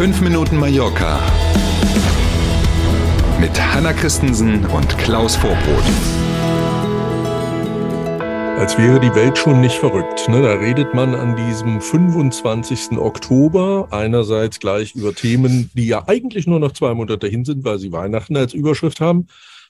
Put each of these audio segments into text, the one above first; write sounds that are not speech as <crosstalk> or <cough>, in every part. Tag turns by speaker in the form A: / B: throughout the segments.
A: 5 Minuten Mallorca mit Hanna Christensen und Klaus Vorbrot.
B: Als wäre die Welt schon nicht verrückt. Ne? Da redet man an diesem 25. Oktober einerseits gleich über Themen, die ja eigentlich nur noch zwei Monate hin sind, weil sie Weihnachten als Überschrift haben.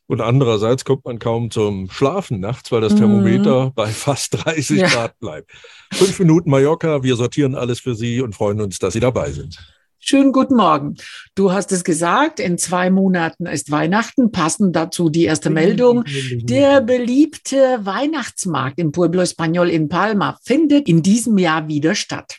B: Und andererseits kommt man kaum zum Schlafen nachts, weil das Thermometer mhm. bei fast 30 ja. Grad bleibt. Fünf Minuten Mallorca, wir sortieren alles für Sie und freuen uns, dass Sie dabei sind.
C: Schönen guten Morgen. Du hast es gesagt, in zwei Monaten ist Weihnachten, passend dazu die erste Meldung. Der beliebte Weihnachtsmarkt im Pueblo Español in Palma findet in diesem Jahr wieder statt.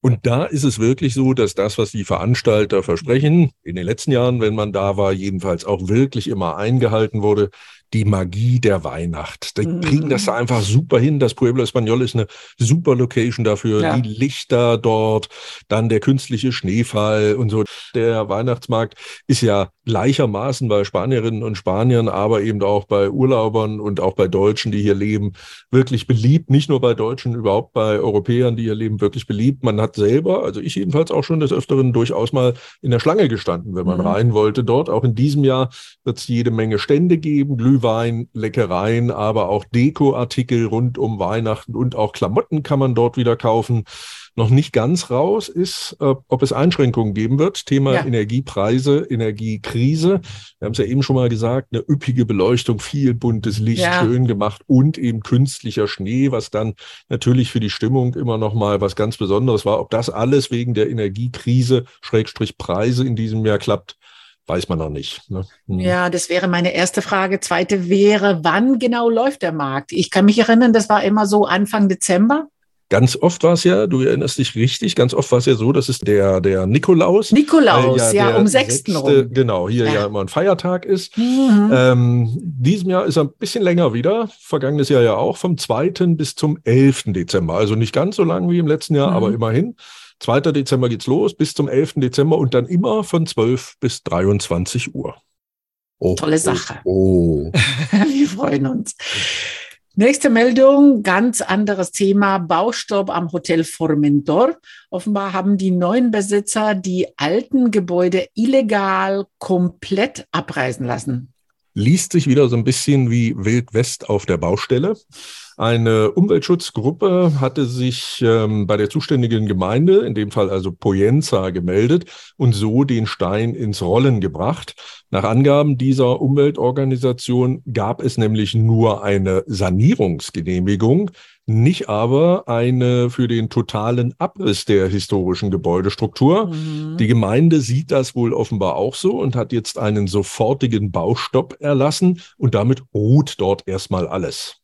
B: Und da ist es wirklich so, dass das, was die Veranstalter versprechen, in den letzten Jahren, wenn man da war, jedenfalls auch wirklich immer eingehalten wurde die Magie der Weihnacht. Die mhm. kriegen das da einfach super hin. Das Pueblo Español ist eine super Location dafür. Ja. Die Lichter dort, dann der künstliche Schneefall und so. Der Weihnachtsmarkt ist ja gleichermaßen bei Spanierinnen und Spaniern, aber eben auch bei Urlaubern und auch bei Deutschen, die hier leben, wirklich beliebt. Nicht nur bei Deutschen, überhaupt bei Europäern, die hier leben, wirklich beliebt. Man hat selber, also ich jedenfalls auch schon des Öfteren durchaus mal in der Schlange gestanden, wenn man mhm. rein wollte dort. Auch in diesem Jahr wird es jede Menge Stände geben, Glühwein Glühwein, Leckereien, aber auch Dekoartikel rund um Weihnachten und auch Klamotten kann man dort wieder kaufen. Noch nicht ganz raus ist, äh, ob es Einschränkungen geben wird. Thema ja. Energiepreise, Energiekrise. Wir haben es ja eben schon mal gesagt, eine üppige Beleuchtung, viel buntes Licht, ja. schön gemacht und eben künstlicher Schnee, was dann natürlich für die Stimmung immer noch mal was ganz Besonderes war. Ob das alles wegen der Energiekrise, Schrägstrich Preise in diesem Jahr klappt, weiß man noch nicht. Ne?
C: Hm. Ja, das wäre meine erste Frage. Zweite wäre, wann genau läuft der Markt? Ich kann mich erinnern, das war immer so Anfang Dezember.
B: Ganz oft war es ja, du erinnerst dich richtig, ganz oft war es ja so, das ist der, der Nikolaus.
C: Nikolaus, äh, ja, ja um 6. rum.
B: Genau, hier ja. ja. immer ein Feiertag ist. Mhm. Ähm, diesem Jahr ist er ein bisschen länger wieder, vergangenes Jahr ja auch, vom 2. bis zum 11. Dezember. Also nicht ganz so lang wie im letzten Jahr, mhm. aber immerhin. 2. Dezember geht's los bis zum 11. Dezember und dann immer von 12 bis 23 Uhr.
C: Oh, Tolle Sache. Oh, oh. <laughs> Wir freuen uns. Nächste Meldung, ganz anderes Thema, Baustopp am Hotel Formentor. Offenbar haben die neuen Besitzer die alten Gebäude illegal komplett abreißen lassen.
B: Liest sich wieder so ein bisschen wie Wild West auf der Baustelle. Eine Umweltschutzgruppe hatte sich ähm, bei der zuständigen Gemeinde, in dem Fall also Poyenza, gemeldet und so den Stein ins Rollen gebracht. Nach Angaben dieser Umweltorganisation gab es nämlich nur eine Sanierungsgenehmigung, nicht aber eine für den totalen Abriss der historischen Gebäudestruktur. Mhm. Die Gemeinde sieht das wohl offenbar auch so und hat jetzt einen sofortigen Baustopp erlassen und damit ruht dort erstmal alles.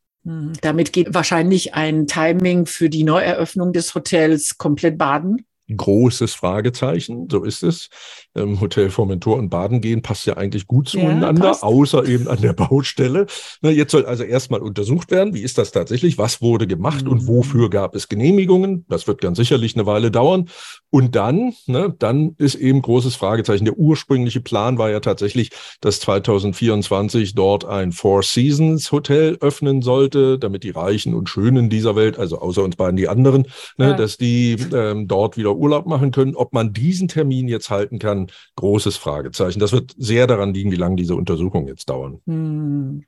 C: Damit geht wahrscheinlich ein Timing für die Neueröffnung des Hotels komplett baden
B: großes Fragezeichen. So ist es. Ähm, Hotel Formentor und Baden gehen passt ja eigentlich gut zueinander, ja, außer eben an der <laughs> Baustelle. Na, jetzt soll also erstmal untersucht werden, wie ist das tatsächlich, was wurde gemacht mhm. und wofür gab es Genehmigungen. Das wird ganz sicherlich eine Weile dauern. Und dann, ne, dann ist eben großes Fragezeichen. Der ursprüngliche Plan war ja tatsächlich, dass 2024 dort ein Four Seasons Hotel öffnen sollte, damit die Reichen und Schönen dieser Welt, also außer uns beiden die anderen, ne, ja. dass die ähm, dort wieder Urlaub machen können. Ob man diesen Termin jetzt halten kann, großes Fragezeichen. Das wird sehr daran liegen, wie lange diese Untersuchungen jetzt dauern. Hm.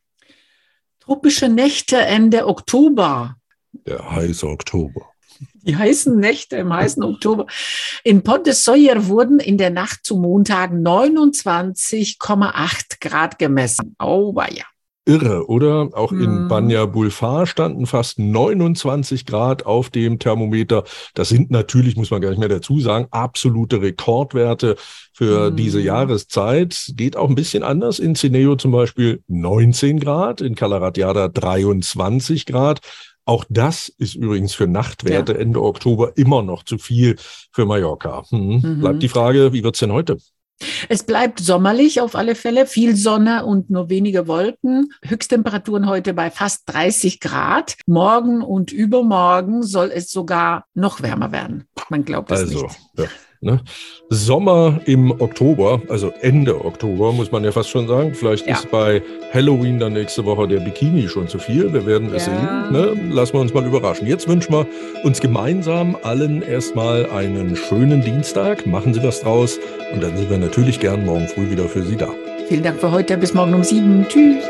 C: Tropische Nächte Ende Oktober.
B: Der heiße Oktober.
C: Die heißen Nächte im heißen Oktober. In Pont de Soyer wurden in der Nacht zum Montag 29,8 Grad gemessen. Oh, ja
B: irre, oder? Auch mhm. in Banya Bulfar standen fast 29 Grad auf dem Thermometer. Das sind natürlich, muss man gar nicht mehr dazu sagen, absolute Rekordwerte für mhm. diese Jahreszeit. Geht auch ein bisschen anders. In Cineo zum Beispiel 19 Grad, in Calaratiada 23 Grad. Auch das ist übrigens für Nachtwerte ja. Ende Oktober immer noch zu viel für Mallorca. Hm. Mhm. Bleibt die Frage, wie wird's denn heute?
C: Es bleibt sommerlich auf alle Fälle, viel Sonne und nur wenige Wolken. Höchsttemperaturen heute bei fast 30 Grad. Morgen und übermorgen soll es sogar noch wärmer werden. Man glaubt es
B: also,
C: nicht.
B: Ja. Ne? Sommer im Oktober, also Ende Oktober, muss man ja fast schon sagen. Vielleicht ja. ist bei Halloween dann nächste Woche der Bikini schon zu viel. Wir werden es ja. sehen. Ne? Lassen wir uns mal überraschen. Jetzt wünschen wir uns gemeinsam allen erstmal einen schönen Dienstag. Machen Sie was draus. Und dann sind wir natürlich gern morgen früh wieder für Sie da.
C: Vielen Dank für heute. Bis morgen um sieben. Tschüss.